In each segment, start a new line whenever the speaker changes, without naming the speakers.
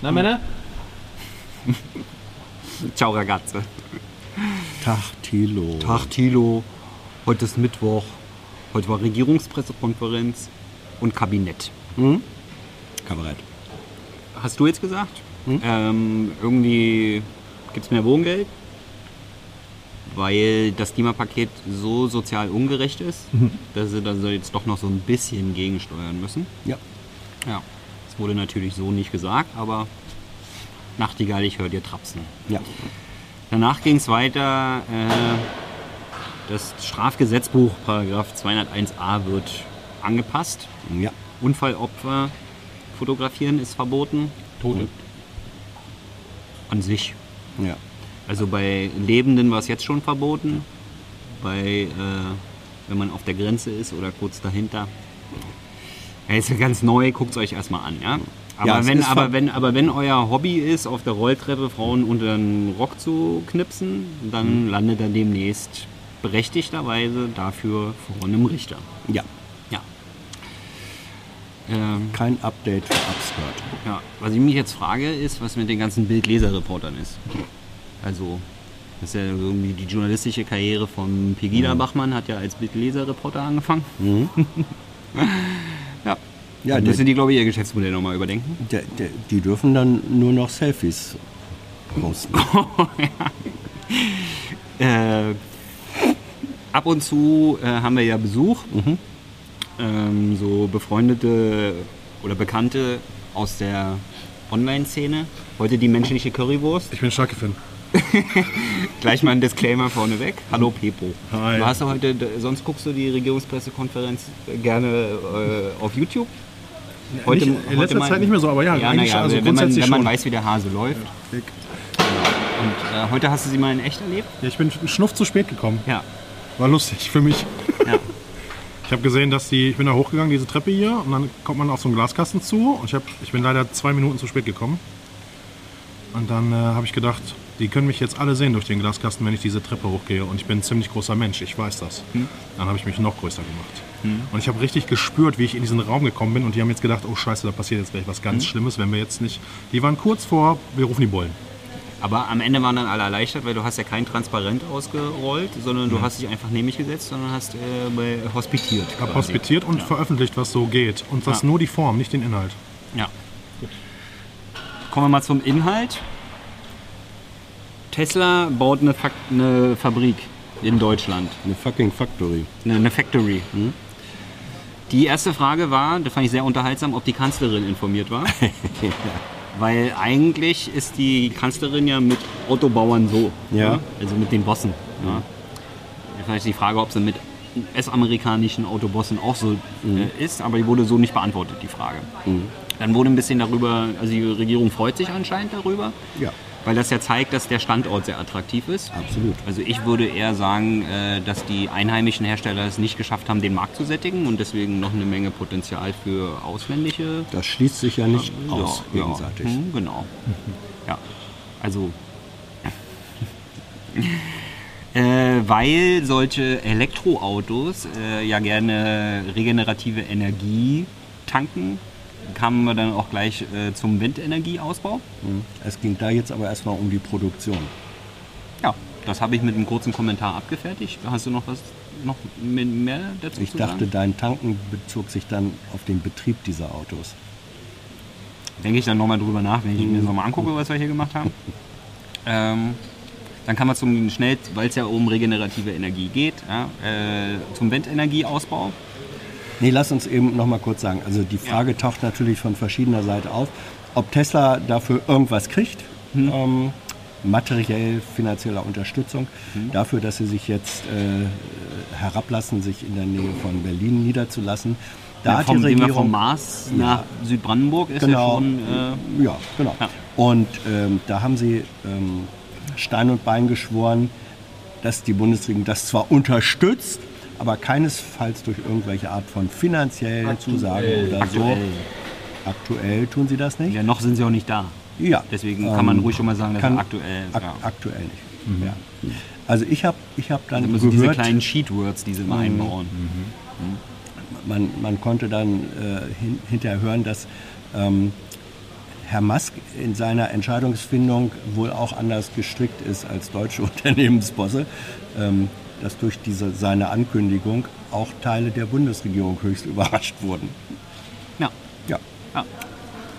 Na, Männer?
Ciao, ragazze.
Tag, Thilo.
Tag, Thilo. Heute ist Mittwoch. Heute war Regierungspressekonferenz und Kabinett.
Kabarett.
Hast du jetzt gesagt? Ähm, irgendwie gibt es mehr Wohngeld, weil das Klimapaket so sozial ungerecht ist, dass sie da jetzt doch noch so ein bisschen gegensteuern müssen.
Ja.
Ja, das wurde natürlich so nicht gesagt, aber Nachtigall, ich höre dir trapsen.
Ja.
Danach ging es weiter. Äh, das Strafgesetzbuch, Paragraph 201a, wird angepasst.
Ja.
Unfallopfer fotografieren ist verboten.
Tote.
An sich.
Ja.
Also bei Lebenden war es jetzt schon verboten. Bei, äh, wenn man auf der Grenze ist oder kurz dahinter. Ja, ist ja ganz neu, guckt es euch erstmal an, ja? Aber,
Ja,
wenn, aber, wenn, aber wenn euer Hobby ist, auf der Rolltreppe Frauen unter den Rock zu knipsen, dann landet er demnächst berechtigterweise dafür vor einem Richter.
Ja.
Ja. Ähm,
Kein Update für Upskirt.
ja. Was ich mich jetzt frage, ist, was mit den ganzen Bildleserreportern ist. Also, das ist ja irgendwie die journalistische Karriere von Pegida Bachmann, hat ja als Bildleserreporter angefangen. ja.
Ja,
müssen die, glaube ich, ihr Geschäftsmodell nochmal überdenken.
Der, der, die dürfen dann nur noch Selfies posten.
Äh, ab und zu äh, haben wir ja Besuch.
Mhm.
Ähm, so befreundete oder Bekannte aus der Online-Szene. Heute die menschliche Currywurst.
Ich bin Schalke-Fan.
Gleich mal ein Disclaimer vorneweg. Hallo Pepo.
Hi.
Du hast ja heute, sonst guckst du die Regierungspressekonferenz gerne äh, auf YouTube.
Nicht- in letzter Zeit nicht mehr so, aber ja,
ja
eigentlich
naja,
also
wenn, man,
grundsätzlich
wenn man weiß, wie der Hase läuft.
Dick.
Und äh, heute hast du sie mal in echt erlebt?
Ja, ich bin schnuff zu spät gekommen.
Ja.
War lustig für mich.
ja.
Ich habe gesehen, dass die, ich bin da hochgegangen, diese Treppe hier, und dann kommt man auf so einen Glaskasten zu. Und ich, hab, ich bin leider zwei Minuten zu spät gekommen. Und dann äh, habe ich gedacht, die können mich jetzt alle sehen durch den Glaskasten, wenn ich diese Treppe hochgehe. Und ich bin ein ziemlich großer Mensch, ich weiß das. Dann habe ich mich noch größer gemacht. Und ich habe richtig gespürt, wie ich in diesen Raum gekommen bin. Und die haben jetzt gedacht, oh scheiße, da passiert jetzt gleich was ganz Schlimmes, wenn wir jetzt nicht... Die waren kurz vor, wir rufen die Bullen.
Aber am Ende waren dann alle erleichtert, weil du hast ja kein Transparent ausgerollt, sondern du hast dich einfach neben mich gesetzt, sondern hast äh, hospitiert.
Ich habe hospitiert und veröffentlicht, was so geht. Und das
Ja.
nur die Form, nicht den Inhalt.
Ja. Kommen wir mal zum Inhalt. Tesla baut eine, Fak eine Fabrik in Deutschland,
Eine fucking Factory.
eine, eine Factory. Die erste Frage war, das fand ich sehr unterhaltsam, ob die Kanzlerin informiert war. Weil eigentlich ist die Kanzlerin ja mit Autobauern so.
Ja.
ne? Also mit den Bossen. Ja. Vielleicht die Frage, ob sie mit US-amerikanischen Autobossen auch so äh, ist, aber die wurde so nicht beantwortet, die Frage. Dann wurde ein bisschen darüber, also die Regierung freut sich anscheinend darüber,
Ja.
Weil das ja zeigt, dass der Standort sehr attraktiv ist.
Absolut.
Also ich würde eher sagen, äh, dass die einheimischen Hersteller es nicht geschafft haben, den Markt zu sättigen und deswegen noch eine Menge Potenzial für ausländische
Das schließt sich ja nicht aus
ja,
gegenseitig.
Ja, hm, genau. Ja, also. äh, weil solche Elektroautos äh, ja gerne regenerative Energie tanken, kamen wir dann auch gleich äh, zum Windenergieausbau.
Mhm. Es ging da jetzt aber erstmal um die Produktion.
Ja, das habe ich mit einem kurzen Kommentar abgefertigt. Hast du noch was noch mehr dazu
Ich dachte, dein Tanken bezog sich dann auf den Betrieb dieser Autos.
denke ich dann nochmal drüber nach, wenn ich mir das nochmal angucke, was wir hier gemacht haben. Ähm, dann kann man zum schnell, weil es ja um regenerative Energie geht, ja, äh, zum Windenergieausbau.
Nee, lass uns eben noch mal kurz sagen. Also die Frage taucht natürlich von verschiedener Seite auf, ob Tesla dafür irgendwas kriegt. Ähm, materiell, finanzieller Unterstützung dafür, dass sie sich jetzt äh, herablassen, sich in der Nähe von Berlin niederzulassen. Da
Ja,
hat
vom,
die Regierung
vom Mars nach Südbrandenburg ist ja
Genau.
schon. Äh,
Ja, genau.
Ja.
Und ähm, da haben sie ähm, Stein und Bein geschworen, dass die Bundesregierung das zwar unterstützt, aber keinesfalls durch irgendwelche Art von finanziellen Zusagen oder
aktuell.
so. Aktuell tun sie das nicht.
Ja, noch sind sie auch nicht da.
Ja.
Deswegen
Ähm,
kann man ruhig schon mal sagen, dass
kann-
sie aktuell.
Ak
ja.
Aktuell nicht. Ja. Also ich habe ich hab dann
Also diese
gehört,
kleinen Cheatwords, die sie mal einbauen.
man, man konnte dann äh, hin, hinterher hören, dass ähm, Herr Musk in seiner Entscheidungsfindung wohl auch anders gestrickt ist als deutsche Unternehmensbosse, ähm, dass durch diese, seine Ankündigung auch Teile der Bundesregierung höchst überrascht wurden.
Ja.
Ja.
ja.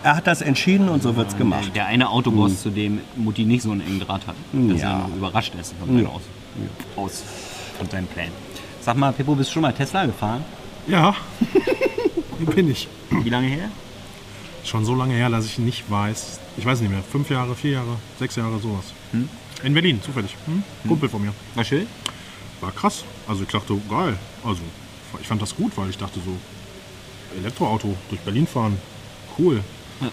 Er hat das entschieden und so wird es gemacht.
Der eine Autoboss, zu dem Mutti nicht so einen engen Draht hat, dass
Ja.
er überrascht ist von, seinen aus, aus von seinen Plänen. Sag mal, Pippo, bist du schon mal Tesla gefahren?
Ja, hier bin ich.
Wie lange her?
Schon so lange her, dass ich nicht weiß. Ich weiß nicht mehr. Fünf Jahre, vier Jahre, sechs Jahre, sowas. In Berlin, zufällig. Hm? Kumpel von mir.
War schön?
War krass. Also ich dachte, geil. Also ich fand das gut, weil ich dachte so, Elektroauto durch Berlin fahren, cool.
Ja.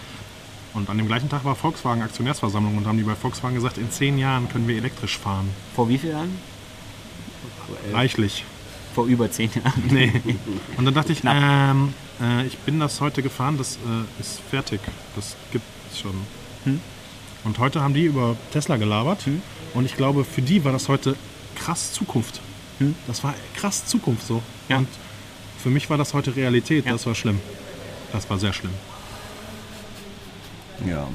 Und an dem gleichen Tag war Volkswagen Aktionärsversammlung und haben die bei Volkswagen gesagt, in zehn Jahren können wir elektrisch fahren.
Vor wie vielen Jahren?
Reichlich.
Vor über zehn Jahren.
Nee. Und dann dachte ich, ähm, äh, ich bin das heute gefahren, das äh, ist fertig. Das gibt es schon.
Hm.
Und heute haben die über Tesla gelabert. Und ich glaube, für die war das heute krass Zukunft. Das war krass Zukunft so.
Hm. Ja.
Und für mich war das heute Realität.
Ja.
Das war schlimm. Das war sehr schlimm.
Ja.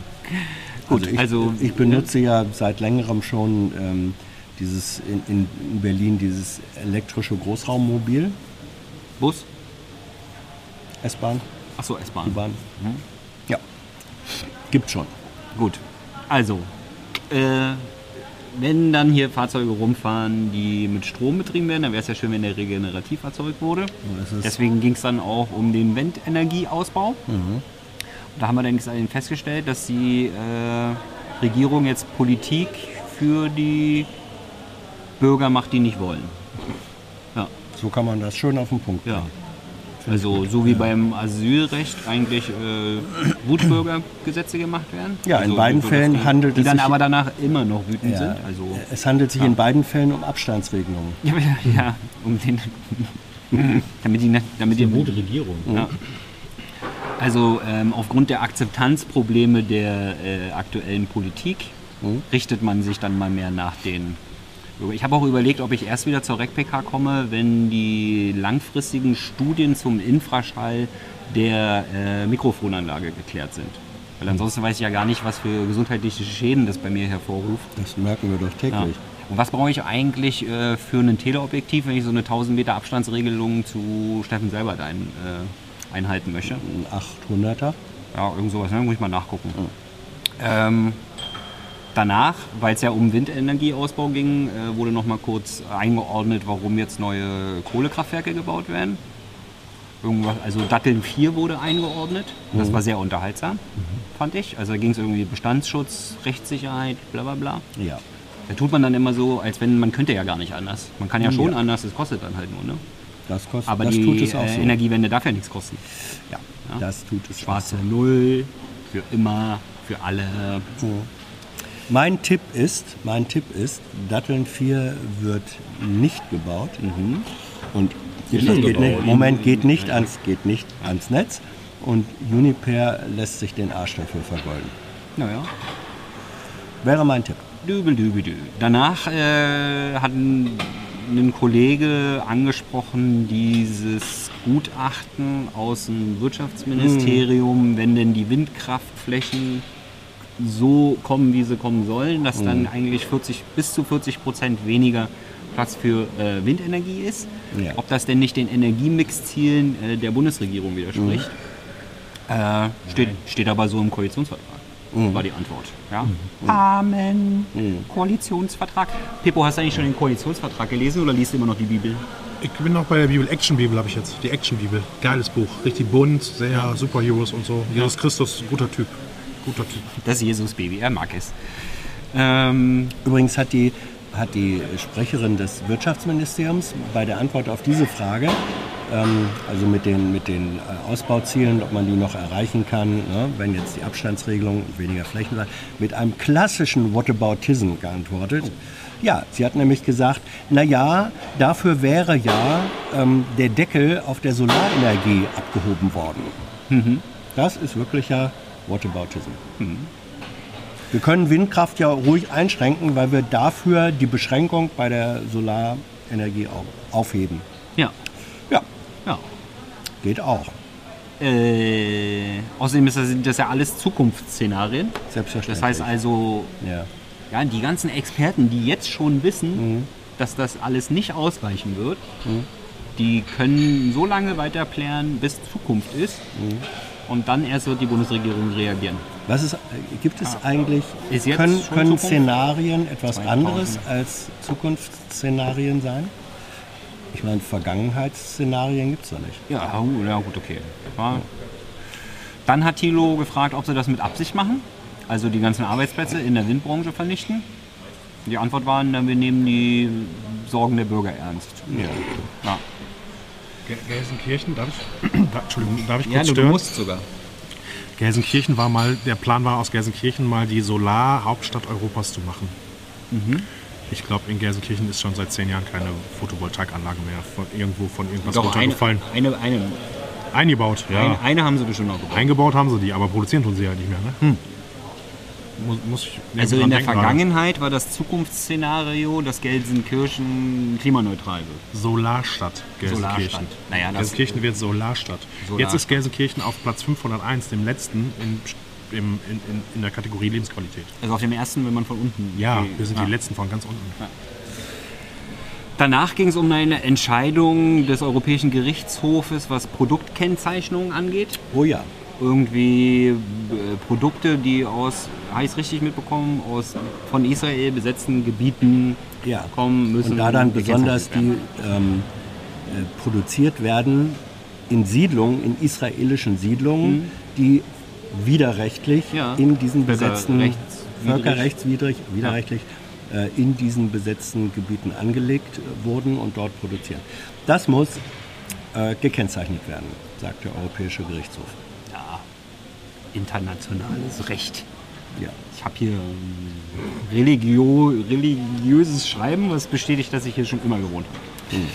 Gut,
ich,
also-
ich benutze ja seit längerem schon ähm, dieses in, in in Berlin dieses elektrische Großraummobil,
Bus?
S-Bahn,
Achso, S-Bahn.
U-Bahn. Ja, gibt schon.
Gut. Also, äh, wenn dann hier Fahrzeuge rumfahren, die mit Strom betrieben werden, dann wäre es ja schön, wenn der regenerativ erzeugt wurde. Deswegen ging es dann auch um den Windenergieausbau.
Mhm.
Und da haben wir dann festgestellt, dass die äh, Regierung jetzt Politik für die Bürger macht, die nicht wollen. Ja,
So kann man das schön auf den Punkt
ja. Also so wie beim Asylrecht eigentlich äh, Wutbürgergesetze gemacht werden.
Ja, in
also,
beiden
so, dass
Fällen
die,
handelt
die
es
dann
sich-
aber danach immer noch wütend
Ja.
sind. Also
Es handelt sich in beiden Fällen um Abstandsregelungen.
ja, ja, ja um den, damit die, damit die
Regierung.
Ja. Also ähm, aufgrund der Akzeptanzprobleme der äh, aktuellen Politik richtet man sich dann mal mehr nach den. Ich habe auch überlegt, ob ich erst wieder zur RecPK komme, wenn die langfristigen Studien zum Infraschall der äh, Mikrofonanlage geklärt sind. Weil ansonsten weiß ich ja gar nicht, was für gesundheitliche Schäden das bei mir hervorruft.
Das merken wir doch
Ja.
täglich.
Und was brauche ich eigentlich äh, für ein Teleobjektiv, wenn ich so eine 1000 Meter Abstandsregelung zu Steffen Selbert ein, äh, einhalten möchte?
Ein 800er.
Ja, irgend sowas, ne? muss ich mal nachgucken. Ähm, danach, weil es ja um Windenergieausbau ging, äh, wurde noch mal kurz eingeordnet, warum jetzt neue Kohlekraftwerke gebaut werden. Irgendwas, also Datteln 4 wurde eingeordnet. Das war sehr unterhaltsam, fand ich. Also da ging es irgendwie Bestandsschutz, Rechtssicherheit, bla bla bla.
Ja.
Da tut man dann immer so, als wenn man könnte ja gar nicht anders. Man kann ja schon
Ja.
anders, es kostet dann halt nur. Ne?
Das kostet,
Aber
das
die
tut es auch
äh,
so.
Energiewende darf ja nichts kosten.
Ja,
Ja.
das tut es
Schwarze
auch so.
Null, für immer, für alle.
Mein Tipp ist, mein Tipp ist, Datteln 4 wird nicht gebaut. Und geht, geht nicht, Moment, geht nicht, ans, geht nicht ans Netz. Und Uniper lässt sich den Arsch dafür vergolden.
Naja.
Wäre mein Tipp.
Dübel, dübel, dübel. Danach äh, hat ein, ein Kollege angesprochen, dieses Gutachten aus dem Wirtschaftsministerium, wenn denn die Windkraftflächen so kommen, wie sie kommen sollen, dass dann eigentlich 40, bis zu 40 Prozent weniger Platz für äh, Windenergie ist.
Ja.
Ob das denn nicht den Energiemix-Zielen äh, der Bundesregierung widerspricht, äh, steht, steht aber so im Koalitionsvertrag. War die Antwort. Ja? Amen. Koalitionsvertrag. Pippo, hast du eigentlich schon den Koalitionsvertrag gelesen oder liest du immer noch die Bibel?
Ich bin noch bei der Bibel. Action Bibel habe ich jetzt. Die Action Bibel. Geiles Buch. Richtig bunt, sehr Superheroes und so. Jesus Christus, guter Typ. Guter Typ.
Das Jesus-Baby, er mag es. Ähm,
Übrigens hat die, hat die Sprecherin des Wirtschaftsministeriums bei der Antwort auf diese Frage, ähm, also mit den, mit den äh, Ausbauzielen, ob man die noch erreichen kann, ne, wenn jetzt die Abstandsregelung weniger Flächen sein, mit einem klassischen Whataboutism geantwortet. Ja, sie hat nämlich gesagt, na ja, dafür wäre ja ähm, der Deckel auf der Solarenergie abgehoben worden. Das ist wirklicher Whataboutism. Wir können Windkraft ja ruhig einschränken, weil wir dafür die Beschränkung bei der Solarenergie au- aufheben.
ja,
Ja,
ja.
geht auch.
Äh, außerdem ist das, sind das ja alles Zukunftsszenarien.
Selbstverständlich.
Das heißt also,
ja.
ja, die ganzen Experten, die jetzt schon wissen, dass das alles nicht ausreichen wird, die können so lange weiter planen, bis Zukunft ist. Und dann erst wird die Bundesregierung reagieren.
Was ist, äh, gibt es eigentlich,
Ah. Ist jetzt
können, können? Szenarien etwas
2000.
anderes als Zukunftsszenarien sein? Ich meine, Vergangenheitsszenarien gibt es doch nicht.
Ja, ja gut, okay. Ja. Dann hat Thilo gefragt, ob sie das mit Absicht machen, also die ganzen Arbeitsplätze in der Windbranche vernichten. Die Antwort war, wir nehmen die Sorgen der Bürger ernst.
Ja.
Ja,
Gelsenkirchen, darf ich, da, Entschuldigung, darf ich kurz
ja du, du
stören?
musst sogar.
Gelsenkirchen war mal, der Plan war aus Gelsenkirchen mal die Solar-Hauptstadt Europas zu machen.
Mhm.
Ich glaube, in Gelsenkirchen ist schon seit zehn Jahren keine Photovoltaikanlage mehr von irgendwo von irgendwas
Doch, eine,
runtergefallen.
eine, eine,
Eingebaut, ja.
eine, eine haben sie bestimmt noch gebaut.
Eingebaut haben sie die, aber produzieren tun sie ja nicht mehr. Ne? Muss, muss ich
Also in der
denken gerade.
Vergangenheit war das Zukunftsszenario, dass Gelsenkirchen klimaneutral wird.
Solarstadt Gelsenkirchen.
Solarstadt. Naja, das-
Gelsenkirchen wird Solarstadt.
Solarstadt.
Jetzt ist Gelsenkirchen auf Platz 501, dem letzten in, im, in, in, in der Kategorie Lebensqualität.
Also auf dem ersten, wenn man von unten.
Ja,
geht.
wir sind
Ja.
die letzten von ganz unten.
Danach ging es um eine Entscheidung des Europäischen Gerichtshofes, was Produktkennzeichnungen angeht.
Oh ja.
Irgendwie äh, Produkte, die aus, habe ich es richtig mitbekommen, aus von Israel besetzten Gebieten
Ja.
kommen müssen.
Und da dann besonders die ähm, äh, produziert werden in Siedlungen, in israelischen Siedlungen, die widerrechtlich
Mhm. Ja.
in diesen besetzten,
Völkerrechtswidrig.
völkerrechtswidrig, widerrechtlich äh, in diesen besetzten Gebieten angelegt wurden und dort produzieren. Das muss äh, gekennzeichnet werden, sagt der Europäische Gerichtshof.
Internationales Recht.
Ja.
Ich habe hier ein religio, religiöses Schreiben, was bestätigt, dass ich hier schon immer gewohnt habe.
Hm.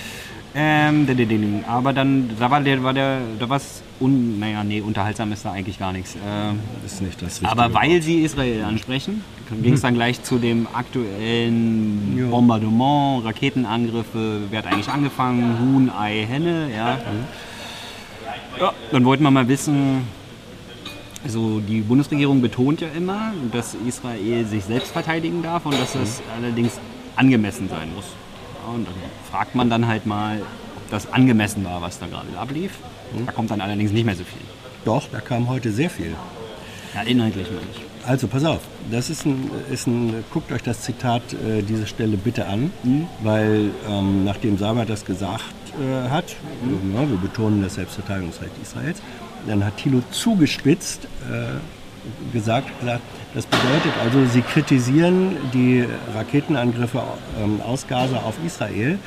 Ähm, aber dann, da war der, war der, da was, un, naja, nee, unterhaltsam ist da eigentlich gar nichts. Ähm,
ist nicht das Richtige.
aber weil sie Israel ansprechen, ging es dann gleich zu dem aktuellen
Ja.
Bombardement, Raketenangriffe, wer hat eigentlich angefangen, Huhn, Ei, Henne, ja. Ja, dann wollten wir mal wissen, also die Bundesregierung betont ja immer, dass Israel sich selbst verteidigen darf und dass das allerdings angemessen sein muss. Und dann fragt man dann halt mal, ob das angemessen war, was da gerade ablief. Da kommt dann allerdings nicht mehr so viel.
Doch, da kam heute sehr viel.
Ja, inhaltlich meine ich.
Also pass auf, das ist ein, ist ein guckt euch das Zitat äh, diese Stelle bitte an, weil ähm, nachdem Sabat das gesagt äh, hat, ja, wir betonen das Selbstverteidigungsrecht Israels, dann hat Thilo zugespitzt äh, gesagt, gesagt, das bedeutet also, sie kritisieren die Raketenangriffe ähm, aus Gaza auf Israel,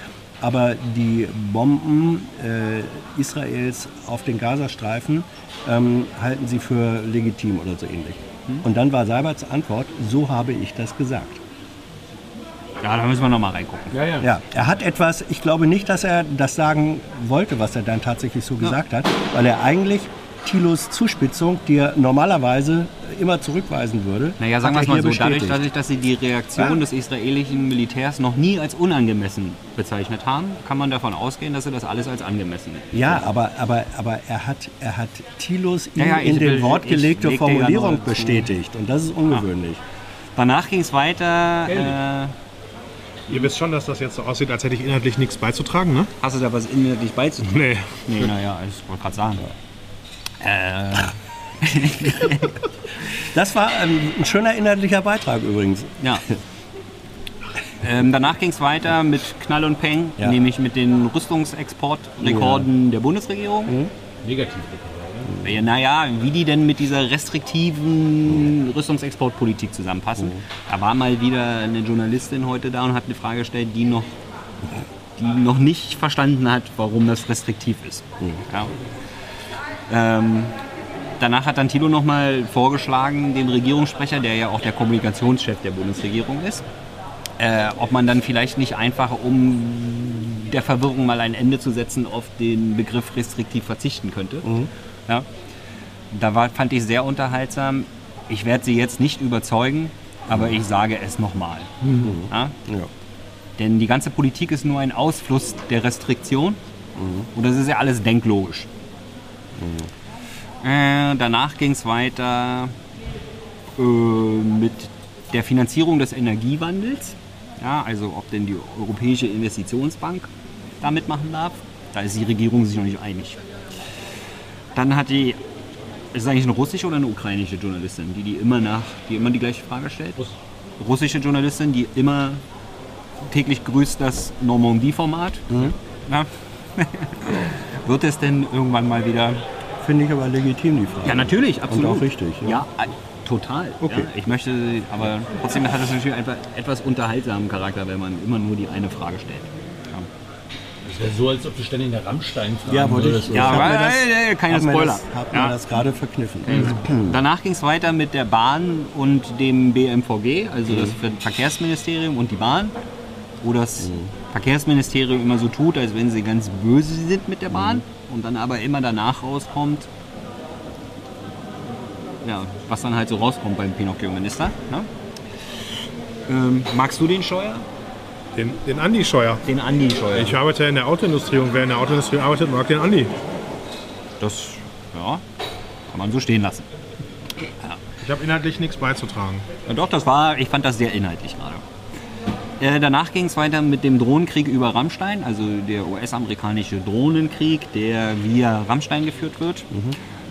aber die Bomben äh, Israels auf den Gazastreifen ähm, halten sie für legitim oder so ähnlich. Und dann war Seiberts Antwort, so habe ich das gesagt.
Ja, da müssen wir nochmal reingucken.
Ja, ja.
Ja, er hat etwas, ich glaube nicht, dass er das sagen wollte, was er dann tatsächlich so gesagt hat, weil er eigentlich Thilos Zuspitzung, die er normalerweise immer zurückweisen würde,
Naja, sagen wir es
er
mal so, dadurch,
bestätigt.
dadurch, dass sie die Reaktion
Ja.
des israelischen Militärs noch nie als unangemessen bezeichnet haben, kann man davon ausgehen, dass sie das alles als angemessen
Ja, aber, aber, aber er hat, er hat Thilos
Ja, ja, ich
in den
will-
Wort gelegte
ja
Formulierung
zu.
bestätigt. Und das ist ungewöhnlich.
Danach ging es weiter. Äh,
Ihr wisst schon, dass das jetzt so aussieht, als hätte ich inhaltlich nichts beizutragen, ne?
hast du da was inhaltlich beizutragen?
Nee.
Nee, naja, ich wollte gerade sagen. Äh,
Das war ähm, ein schöner inhaltlicher Beitrag übrigens.
ja. Ähm, danach ging es weiter mit Knall und Peng,
Ja.
nämlich mit den Rüstungsexportrekorden der Bundesregierung.
Negativ.
Ja, naja, wie die denn mit dieser restriktiven Rüstungsexportpolitik zusammenpassen. Da war mal wieder eine Journalistin heute da und hat eine Frage gestellt, die noch, die noch nicht verstanden hat, warum das restriktiv ist. Ja. Ähm, danach hat dann Thilo nochmal vorgeschlagen, dem Regierungssprecher, der ja auch der Kommunikationschef der Bundesregierung ist, äh, ob man dann vielleicht nicht einfach, um der Verwirrung mal ein Ende zu setzen, auf den Begriff restriktiv verzichten könnte. Ja. Da war, fand ich sehr unterhaltsam. Ich werde Sie jetzt nicht überzeugen, aber ich sage es nochmal. Ja?
Ja.
Denn die ganze Politik ist nur ein Ausfluss der Restriktion. Und das ist ja alles denklogisch. Äh, danach ging es weiter äh, mit der Finanzierung des Energiewandels. Ja, also ob denn die Europäische Investitionsbank da mitmachen darf. Da ist die Regierung sich noch nicht einig. Dann hat die, ist es eigentlich eine russische oder eine ukrainische Journalistin, die, die, immer, nach, die immer die gleiche Frage stellt?
Russ.
Russische Journalistin, die immer täglich grüßt das Normandie-Format. Ja. Wird es denn irgendwann mal wieder
Finde ich aber legitim, die Frage.
ja, natürlich, absolut.
Und auch richtig.
Ja, äh, total.
Okay.
Ja, ich möchte, aber trotzdem hat es natürlich einfach etwas unterhaltsamen Charakter, wenn man immer nur die eine Frage stellt.
Das wäre so, als ob du ständig eine Rammstein fragen
Ja, wollte ich-
würdest.
Ja,
hab
aber
das-
äh, äh, keine Spoiler.
das, hab
Ja.
mir das gerade verkniffen.
Danach ging es weiter mit der Bahn und dem BMVG, also das
Mhm.
Verkehrsministerium und die Bahn, wo das Verkehrsministerium immer so tut, als wenn sie ganz böse sind mit der Bahn
Mhm.
und dann aber immer danach rauskommt, ja, was dann halt so rauskommt beim Pinocchio-Minister. Ne? Ähm, magst du den Scheuer?
Den, den Andi Scheuer.
Den Andi Scheuer.
Ich arbeite in der Autoindustrie und wer in der Autoindustrie arbeitet, mag den Andi.
das, ja, kann man so stehen lassen.
Ich habe inhaltlich nichts beizutragen.
Ja, doch, das war, ich fand das sehr inhaltlich gerade. Äh, danach ging es weiter mit dem Drohnenkrieg über Rammstein, also der US-amerikanische Drohnenkrieg, der via Rammstein geführt wird.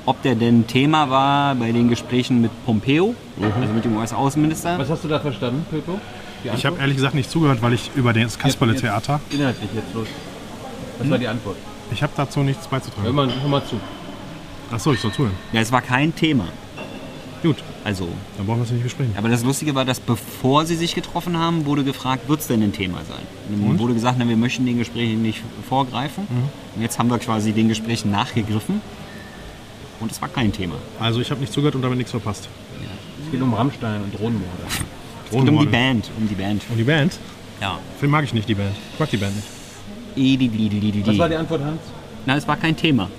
Ob der denn Thema war bei den Gesprächen mit Pompeo, also mit dem US-Außenminister.
Was hast du da verstanden, Pöpo? Die
Ich habe ehrlich gesagt nicht zugehört, weil ich über das Kasperle-Theater,
Inhaltlich jetzt los. Was war die Antwort?
ich habe dazu nichts
Hör
beizutragen.
mal, hör mal zu.
Achso, ich soll zuhören.
Ja, es war kein Thema.
Gut,
Also,
dann brauchen wir es nicht besprechen.
aber das Lustige war, dass bevor sie sich getroffen haben, wurde gefragt, wird es denn ein Thema sein? Und dann
Und?
wurde gesagt, na, wir möchten den Gesprächen nicht vorgreifen. Und jetzt haben wir quasi den Gesprächen nachgegriffen. Und es war kein Thema.
Also ich habe nicht zugehört und damit nichts verpasst.
Es geht um Rammstein und Drohnenmorde.
Es geht um die Band, um die Band.
Und die Band?
Ja.
Film mag ich nicht, die Band. Ich mag die Band nicht.
Was war die Antwort, Hans?
Na, es war kein Thema.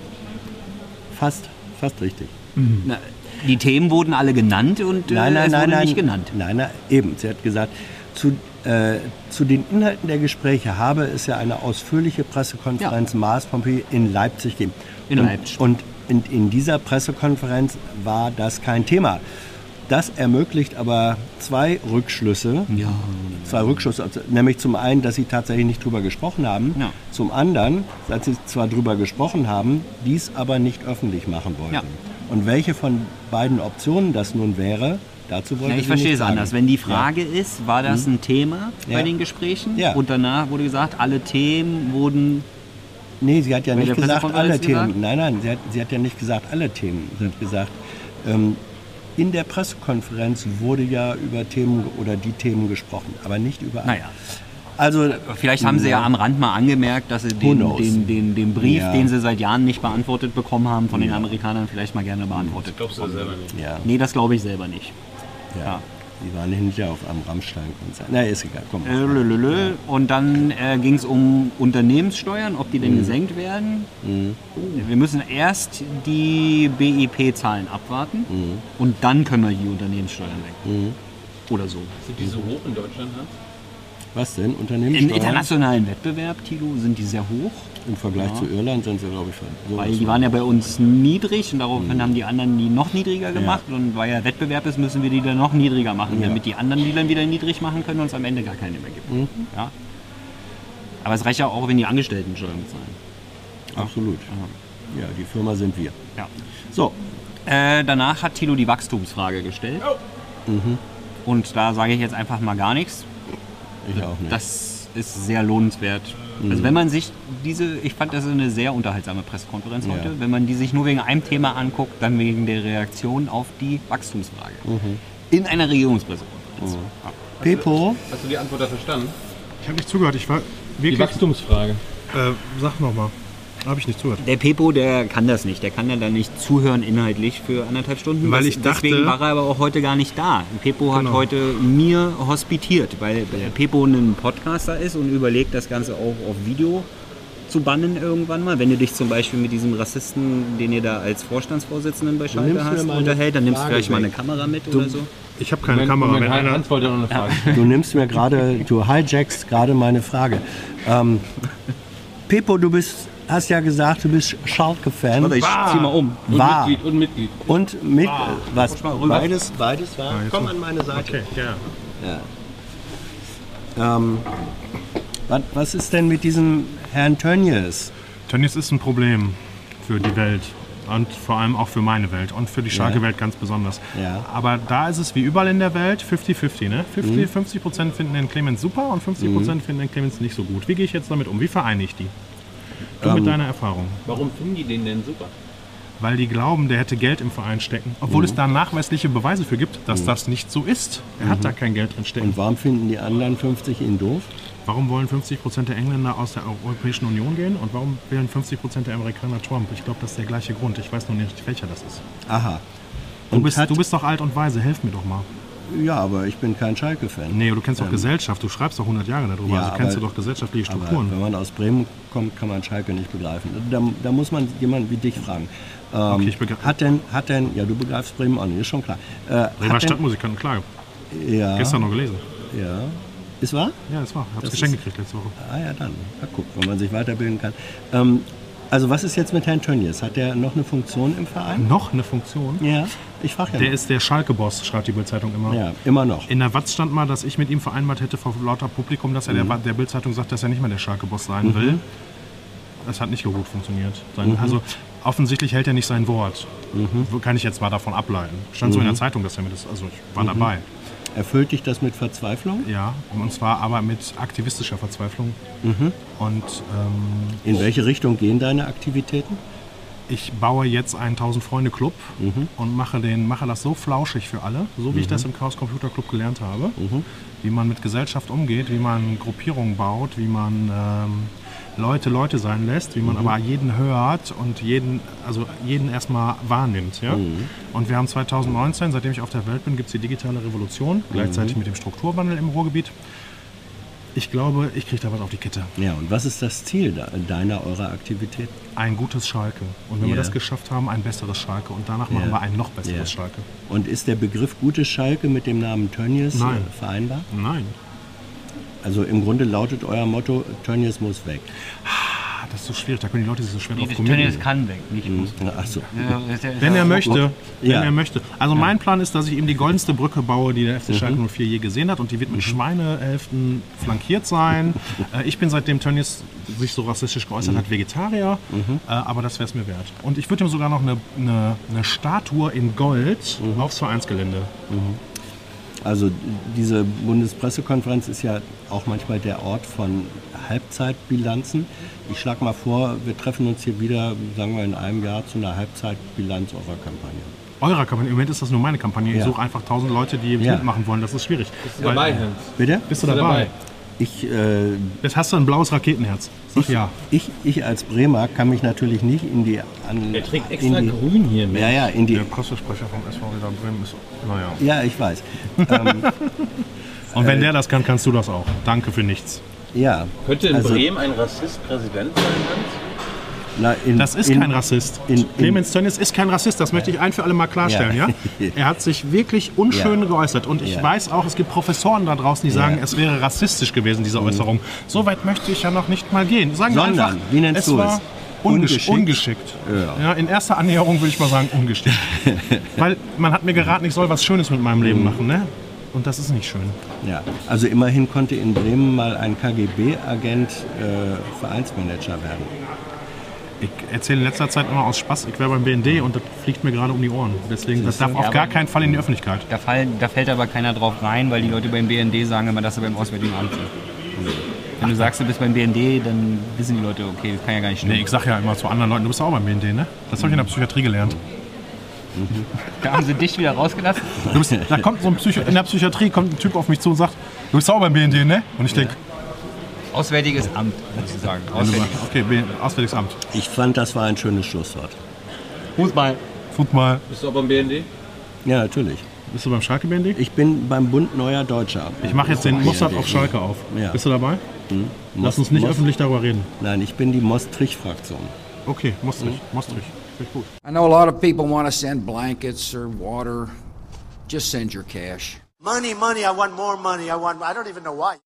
Fast, fast richtig.
Na, die Themen wurden alle genannt und äh,
Nein, nein,
es
nein,
wurde
nein.
nicht genannt.
Nein, nein, eben. Sie hat gesagt, zu, äh, zu den Inhalten der Gespräche habe es ja eine ausführliche Pressekonferenz Mars Pompeo in Leipzig gegeben.
In
und,
Leipzig.
Und in, in dieser Pressekonferenz war das kein Thema. Das ermöglicht aber zwei Rückschlüsse.
Ja.
Zwei Rückschlüsse, also, nämlich zum einen, dass sie tatsächlich nicht drüber gesprochen haben.
Ja.
Zum anderen, dass sie zwar drüber gesprochen haben, dies aber nicht öffentlich machen wollten.
Ja.
Und welche von beiden Optionen das nun wäre, dazu wollte
Ja, ich
sie
verstehe es anders. Wenn die Frage ist, war das ein Thema
Ja.
bei den Gesprächen?
Ja.
Und danach wurde gesagt, alle Themen wurden.
Nee, sie hat ja nicht gesagt alle
Pressekonferenz gesagt?
Themen. Nein, nein, sie hat, sie hat ja nicht gesagt alle Themen. Sie hat gesagt, ähm, in der Pressekonferenz wurde ja über Themen oder die Themen gesprochen, aber nicht über alle.
Naja,
Also
vielleicht haben sie ja am Rand mal angemerkt, dass sie den, den, den, den Brief,
Ja.
den sie seit Jahren nicht beantwortet bekommen haben von den Amerikanern, vielleicht mal gerne beantwortet.
Glaubst du selber nicht?
ja,
Nee, das glaube ich selber nicht.
ja.
Ja.
Sie waren hinterher auf einem Rammstein-Konzert. Na, ist egal, komm.
Äh, lölölö. Und dann äh, ging es um Unternehmenssteuern, ob die denn gesenkt werden. Wir müssen erst die BIP-Zahlen abwarten und dann können wir die Unternehmenssteuern senken. Oder so.
Sind die so hoch in Deutschland, Hans?
Was denn?
Im
Unternehmenssteuern?
internationalen Wettbewerb, Tilo, sind die sehr hoch,
Im Vergleich zu Irland sind sie, glaube ich, so
weil die waren ja bei uns niedrig und daraufhin haben die anderen die noch niedriger gemacht. Und weil ja Wettbewerb ist, müssen wir die dann noch niedriger machen,
Ja.
damit die anderen die dann wieder niedrig machen können und es am Ende gar keine mehr gibt. Ja? Aber es reicht ja auch, wenn die Angestellten Steuern bezahlen.
Absolut. Ja, die Firma sind wir.
Ja.
So,
Äh, danach hat Tilo die Wachstumsfrage gestellt. Und da sage ich jetzt einfach mal gar nichts.
Ich auch nicht.
Das ist sehr lohnenswert. Also wenn man sich diese, ich fand das eine sehr unterhaltsame Pressekonferenz
Ja.
heute, wenn man die sich nur wegen einem Thema anguckt, dann wegen der Reaktion auf die Wachstumsfrage. In einer Regierungspressekonferenz. Ja.
Pepo,
Hast du die Antwort da verstanden?
Ich habe nicht zugehört. Ich war
Die
wirklich.
Wachstumsfrage.
Äh, sag nochmal. Habe ich nicht zugehört.
Der Pepo, der kann das nicht. Der kann ja dann nicht zuhören inhaltlich für anderthalb Stunden.
Weil ich dachte-
Deswegen war er aber auch heute gar nicht da. Pepo hat
Genau.
heute mir hospitiert, weil Pepo ein Podcaster ist und überlegt, das Ganze auch auf Video zu bannen irgendwann mal. Wenn du dich zum Beispiel mit diesem Rassisten, den ihr da als Vorstandsvorsitzenden bei Schalke hast, unterhält, dann nimmst du vielleicht mal eine
weg.
Kamera mit oder so.
Ich habe keine
Moment,
Kamera.
Moment,
wenn einer,
Hans wollte noch eine Frage
du nimmst mir gerade, du hijackst gerade meine Frage. Ähm, Pepo, du bist hast ja gesagt, du bist Schalke-Fan.
Warte, ich zieh mal um.
Und
War.
Mitglied, und Mitglied.
Und mit was?
Mal rüber.
Beides, beides war. Komm an meine Seite.
Okay, ja.
Ähm, was, was ist denn mit diesem Herrn Tönnies?
Tönnies ist ein Problem für die Welt und vor allem auch für meine Welt und für die Schalke-Welt ganz besonders.
Ja.
Aber da ist es wie überall in der Welt 50-50. Ne? 50, 50 Prozent finden den Clemens super und 50 Prozent finden den Clemens nicht so gut. Wie gehe ich jetzt damit um? Wie vereine ich die? Du mit deiner Erfahrung.
Warum finden die den denn super?
Weil die glauben, der hätte Geld im Verein stecken. Obwohl es da nachweisliche Beweise für gibt, dass das nicht so ist. Er hat da kein Geld drin stecken.
Und warum finden die anderen 50 ihn doof?
Warum wollen 50 Prozent der Engländer aus der Europäischen Union gehen und warum wählen 50 Prozent der Amerikaner Trump? Ich glaube, das ist der gleiche Grund. Ich weiß nur nicht, welcher das ist.
Aha.
Du bist, du bist doch alt und weise, helf mir doch mal.
Ja, aber ich bin kein Schalke-Fan.
Nee, du kennst doch Gesellschaft, du schreibst doch 100 Jahre darüber,
Ähm. Ja,
also kennst
aber-
du doch gesellschaftliche
Aber
Strukturen.
wenn man aus Bremen kommt, kann man Schalke nicht begreifen. Da, da muss man jemanden wie dich fragen. Ähm,
Okay, ich begre-
hat denn, hat denn, ja, du begreifst Bremen auch nicht, ist schon klar. Äh,
Bremer Stadtmusikanten, klar.
ja,
Gestern noch gelesen.
ja. Ist wahr?
Ja, das war. Ich hab's
Das
Geschenk
ist-
gekriegt letzte Woche.
Ah ja, dann. Na, guck, wenn man sich weiterbilden kann. Ähm, also was ist jetzt mit Herrn Tönnies? Hat der noch eine Funktion im Verein?
Noch eine Funktion.
Ja, ich frage ja.
Der
mal.
ist der Schalke-Boss, schreibt die Bildzeitung immer.
ja, immer noch.
In der Watz stand mal, dass ich mit ihm vereinbart hätte vor lauter Publikum, dass er
Mhm.
der, der Bildzeitung sagt, dass er nicht mehr der Schalke-Boss sein will. Das hat nicht so gut funktioniert. Sein,
Mhm.
Also offensichtlich hält er nicht sein Wort. Wo Kann ich jetzt mal davon ableiten. Stand so
Mhm.
in der Zeitung, dass er mir das. Also ich war dabei.
Erfüllt dich das mit Verzweiflung?
Ja, und zwar aber mit aktivistischer Verzweiflung.
Mhm.
Und ähm,
In welche Richtung gehen deine Aktivitäten?
ich baue jetzt einen 1000-Freunde-Club
Mhm.
und mache, den, mache das so flauschig für alle, so wie ich das im Chaos Computer Club gelernt habe,
Mhm.
wie man mit Gesellschaft umgeht, wie man Gruppierungen baut, wie man ähm, Leute Leute sein lässt, wie man
Mhm.
aber jeden hört und jeden, also jeden erstmal wahrnimmt. Ja?
Mhm.
Und wir haben 2019, seitdem ich auf der Welt bin, gibt es die digitale Revolution,
Mhm.
gleichzeitig mit dem Strukturwandel im Ruhrgebiet. Ich glaube, ich kriege da was auf die Kette.
Ja, und was ist das Ziel de- deiner, eurer Aktivität?
Ein gutes Schalke. Und wenn wir
Ja.
das geschafft haben, ein besseres Schalke. Und danach machen
Ja.
wir ein noch besseres
Ja.
Schalke.
Und ist der Begriff gutes Schalke mit dem Namen Tönnies
Nein.
äh, vereinbar?
Nein.
Also im Grunde lautet euer Motto, Tönnies muss weg.
Ah, das ist so schwierig, da können die Leute sich so schwer drauf
Das
committen.
Tönnies kann weg, nicht muss.
Ach so.
Ja, ja-
Wenn
ja-
er möchte, wenn
Ja.
er möchte. Also mein Plan ist, dass ich ihm die goldenste Brücke baue, die der
Mhm.
FC Schalke 04 je gesehen hat und die wird mit Schweinehälften flankiert sein. Äh, ich bin seitdem Tönnies sich so rassistisch geäußert
Mhm.
hat, Vegetarier, äh, aber das wäre es mir wert. Und ich würde ihm sogar noch eine, eine, eine Statue in Gold
Mhm.
aufs Vereinsgelände.
Also diese Bundespressekonferenz ist ja auch manchmal der Ort von Halbzeitbilanzen. Ich schlage mal vor, wir treffen uns hier wieder, sagen wir in einem Jahr, zu einer Halbzeitbilanz eurer Kampagne.
Eurer Kampagne, im Moment ist das nur meine Kampagne. Ich
Ja.
suche einfach tausend Leute, die
Ja.
mitmachen wollen. Das ist schwierig.
Bist du dabei, Hans?
Bitte?
Bist du
Bist du
dabei?
dabei?
Ich, äh,
Jetzt hast du ein blaues Raketenherz. Sag ja.
ich, ich als Bremer kann mich natürlich nicht in die... An,
Er trägt
in
extra
die,
grün hier mit.
Ja, ja, in die...
Der Pressesprecher vom SV Werder Bremen ist. Naja.
Ja, ich weiß. ähm,
Und wenn der das kann, kannst du das auch. Danke für nichts.
ja.
Könnte in
Also-
Bremen ein Rassist Präsident sein, Hans?
Na, in,
Das ist
in,
kein Rassist.
in-
Clemens Tönnies ist kein Rassist, das möchte ich ein für alle Mal klarstellen. Ja.
Ja.
Er hat sich wirklich unschön
Ja.
geäußert. Und ich
Ja.
weiß auch, es gibt Professoren da draußen, die sagen, es wäre rassistisch gewesen, diese Äußerung. So weit möchte ich ja noch nicht mal gehen. Sagen
Sondern,
einfach,
wie nennst
es
du
war
es?
Ungeschickt.
Ungeschickt? Ja.
In erster Annäherung würde ich mal sagen, ungeschickt. Weil man hat mir geraten, ich soll was Schönes mit meinem Leben machen. Ne? Und das ist nicht schön.
Ja, also immerhin konnte in Bremen mal ein KGB-Agent äh, Vereinsmanager werden.
Ich erzähle in letzter Zeit immer aus Spaß, ich wäre beim BND und das fliegt mir gerade um die Ohren. Deswegen, das darf auf
Ja,
gar keinen Fall in die Öffentlichkeit.
Da, fall, da fällt aber keiner drauf rein, weil die Leute beim BND sagen immer, dass sie beim Auswärtigen Amt sind. Wenn du sagst, du bist beim BND, dann wissen die Leute, okay, das kann ja gar nicht stimmen.
Nee, ich sag ja immer zu anderen Leuten, du bist auch beim BND, ne? Das habe ich in der Psychiatrie gelernt.
Da haben sie dich wieder rausgelassen.
Du bist, da kommt so ein Psycho in der Psychiatrie kommt ein Typ auf mich zu und sagt, du bist auch beim BND, ne? Und ich denke,
Auswärtiges Amt, sozusagen. Auswärtiges.
okay, Auswärtiges Amt.
Ich fand, das war ein schönes Schlusswort.
Fußball.
Fußball.
Bist du auch beim BND?
Ja, natürlich.
Bist du beim Schalke BND?
Ich bin beim Bund Neuer Deutscher.
Ich mache jetzt den Mossad auf Schalke auf.
Ja.
Bist du dabei? Lass uns nicht
Mos-
öffentlich darüber reden.
Nein, ich bin die Mostrich-Fraktion.
Okay, Mostrich, Mostrich. Finde ich gut.
I know a lot of people want to send blankets or water. Just send your cash.
Money, money, I want more money. I want, I don't even know why.